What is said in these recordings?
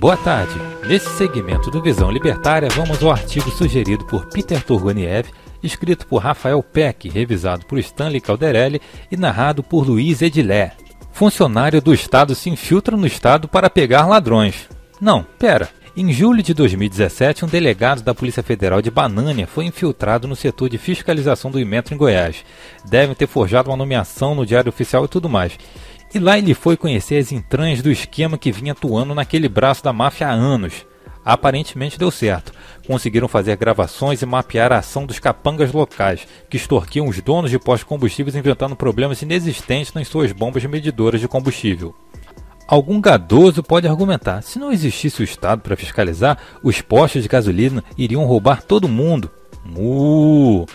Boa tarde. Nesse segmento do Visão Libertária, vamos ao artigo sugerido por Peter Turgoniev, escrito por Rafael Peck, revisado por Stanley Calderelli e narrado por Luiz Edilé. Funcionário do Estado se infiltra no Estado para pegar ladrões. Não, pera. Em julho de 2017, um delegado da Polícia Federal de Banânia foi infiltrado no setor de fiscalização do Imetro em Goiás. Devem ter forjado uma nomeação no Diário Oficial e tudo mais. E lá ele foi conhecer as entranhas do esquema que vinha atuando naquele braço da máfia há anos. Aparentemente deu certo. Conseguiram fazer gravações e mapear a ação dos capangas locais, que extorquiam os donos de postos de combustíveis inventando problemas inexistentes nas suas bombas medidoras de combustível. Algum gadoso pode argumentar: se não existisse o Estado para fiscalizar, os postos de gasolina iriam roubar todo mundo. Uh!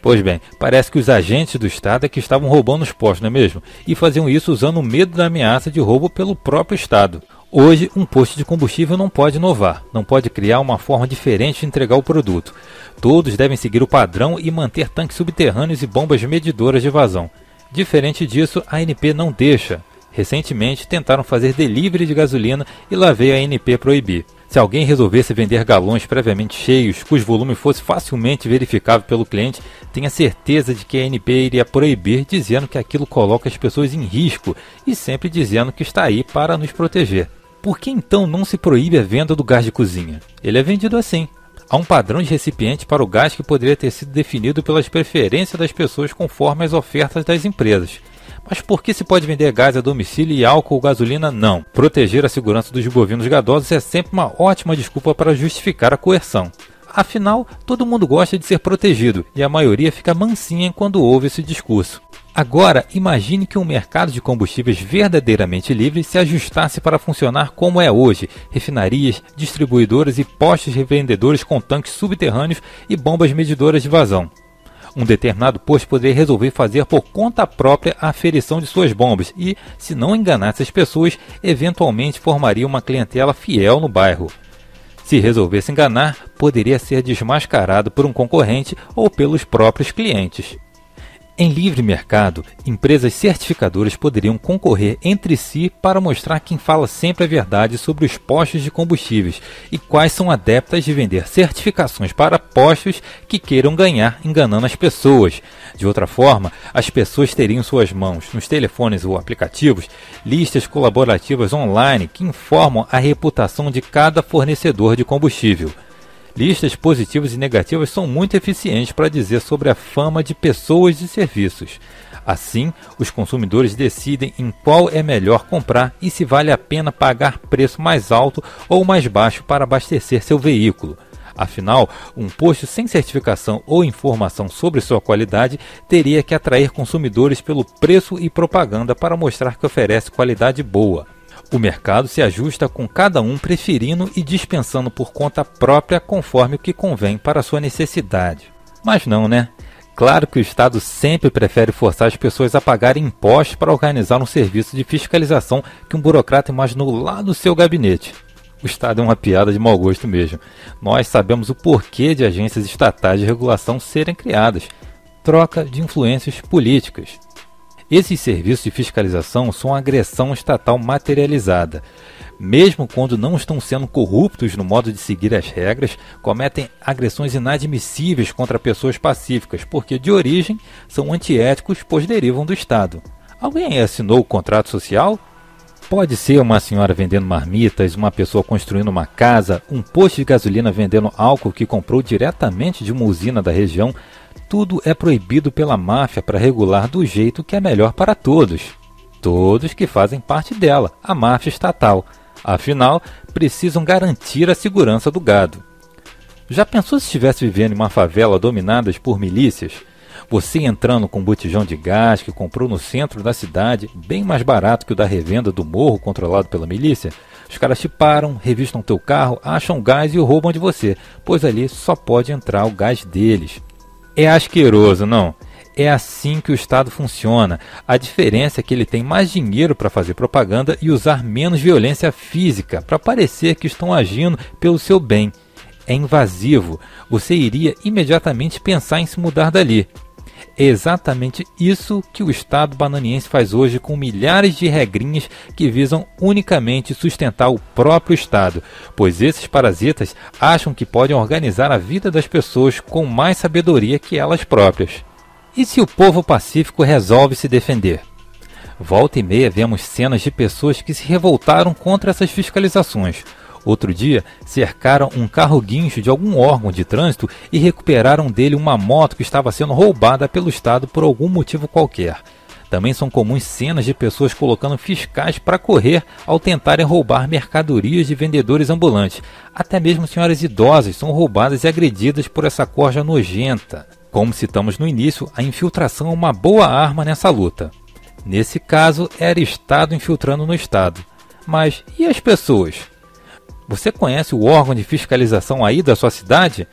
Pois bem, parece que os agentes do Estado é que estavam roubando os postos, não é mesmo? E faziam isso usando o medo da ameaça de roubo pelo próprio Estado. Hoje, um posto de combustível não pode inovar, não pode criar uma forma diferente de entregar o produto. Todos devem seguir o padrão e manter tanques subterrâneos e bombas medidoras de vazão. Diferente disso, a ANP não deixa. Recentemente, tentaram fazer delivery de gasolina e lá veio a ANP proibir. Se alguém resolvesse vender galões previamente cheios, cujo volume fosse facilmente verificável pelo cliente, tenha certeza de que a ANP iria proibir, dizendo que aquilo coloca as pessoas em risco e sempre dizendo que está aí para nos proteger. Por que então não se proíbe a venda do gás de cozinha? Ele é vendido assim. Há um padrão de recipiente para o gás que poderia ter sido definido pelas preferências das pessoas conforme as ofertas das empresas. Mas por que se pode vender gás a domicílio e álcool ou gasolina não? Proteger a segurança dos bovinos gadosos é sempre uma ótima desculpa para justificar a coerção. Afinal, todo mundo gosta de ser protegido e a maioria fica mansinha quando ouve esse discurso. Agora, imagine que um mercado de combustíveis verdadeiramente livre se ajustasse para funcionar como é hoje: refinarias, distribuidoras e postos revendedores com tanques subterrâneos e bombas medidoras de vazão. Um determinado posto poderia resolver fazer por conta própria a aferição de suas bombas e, se não enganasse as pessoas, eventualmente formaria uma clientela fiel no bairro. Se resolvesse enganar, poderia ser desmascarado por um concorrente ou pelos próprios clientes. Em livre mercado, empresas certificadoras poderiam concorrer entre si para mostrar quem fala sempre a verdade sobre os postos de combustíveis e quais são adeptas de vender certificações para postos que queiram ganhar enganando as pessoas. De outra forma, as pessoas teriam em suas mãos, nos telefones ou aplicativos, listas colaborativas online que informam a reputação de cada fornecedor de combustível. Listas positivas e negativas são muito eficientes para dizer sobre a fama de pessoas e serviços. Assim, os consumidores decidem em qual é melhor comprar e se vale a pena pagar preço mais alto ou mais baixo para abastecer seu veículo. Afinal, um posto sem certificação ou informação sobre sua qualidade teria que atrair consumidores pelo preço e propaganda para mostrar que oferece qualidade boa. O mercado se ajusta com cada um preferindo e dispensando por conta própria conforme o que convém para sua necessidade. Mas não, né? Claro que o Estado sempre prefere forçar as pessoas a pagarem impostos para organizar um serviço de fiscalização que um burocrata imaginou lá no seu gabinete. O Estado é uma piada de mau gosto mesmo. Nós sabemos o porquê de agências estatais de regulação serem criadas troca de influências políticas. Esses serviços de fiscalização são agressão estatal materializada. Mesmo quando não estão sendo corruptos no modo de seguir as regras, cometem agressões inadmissíveis contra pessoas pacíficas, porque de origem são antiéticos, pois derivam do Estado. Alguém assinou o contrato social? Pode ser uma senhora vendendo marmitas, uma pessoa construindo uma casa, um posto de gasolina vendendo álcool que comprou diretamente de uma usina da região, tudo é proibido pela máfia para regular do jeito que é melhor para todos. Todos que fazem parte dela, a máfia estatal. Afinal, precisam garantir a segurança do gado. Já pensou se estivesse vivendo em uma favela dominada por milícias? Você entrando com um botijão de gás que comprou no centro da cidade, bem mais barato que o da revenda do morro controlado pela milícia? Os caras te param, revistam teu carro, acham gás e o roubam de você, pois ali só pode entrar o gás deles. É asqueroso, não. É assim que o Estado funciona. A diferença é que ele tem mais dinheiro para fazer propaganda e usar menos violência física para parecer que estão agindo pelo seu bem. É invasivo. Você iria imediatamente pensar em se mudar dali. É exatamente isso que o Estado bananiense faz hoje com milhares de regrinhas que visam unicamente sustentar o próprio Estado, pois esses parasitas acham que podem organizar a vida das pessoas com mais sabedoria que elas próprias. E se o povo pacífico resolve se defender? Volta e meia vemos cenas de pessoas que se revoltaram contra essas fiscalizações. Outro dia, cercaram um carro guincho de algum órgão de trânsito e recuperaram dele uma moto que estava sendo roubada pelo Estado por algum motivo qualquer. Também são comuns cenas de pessoas colocando fiscais para correr ao tentarem roubar mercadorias de vendedores ambulantes. Até mesmo senhoras idosas são roubadas e agredidas por essa corja nojenta. Como citamos no início, a infiltração é uma boa arma nessa luta. Nesse caso, era Estado infiltrando no Estado. Mas e as pessoas? Você conhece o órgão de fiscalização aí da sua cidade?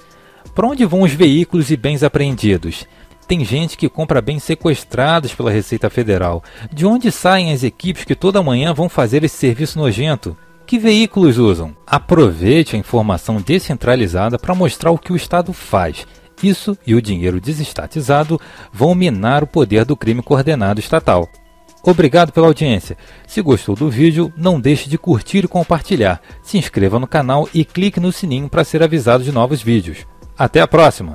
Para onde vão os veículos e bens apreendidos? Tem gente que compra bens sequestrados pela Receita Federal. De onde saem as equipes que toda manhã vão fazer esse serviço nojento? Que veículos usam? Aproveite a informação descentralizada para mostrar o que o Estado faz isso e o dinheiro desestatizado vão minar o poder do crime coordenado estatal. Obrigado pela audiência. Se gostou do vídeo, não deixe de curtir e compartilhar. Se inscreva no canal e clique no sininho para ser avisado de novos vídeos. Até a próxima!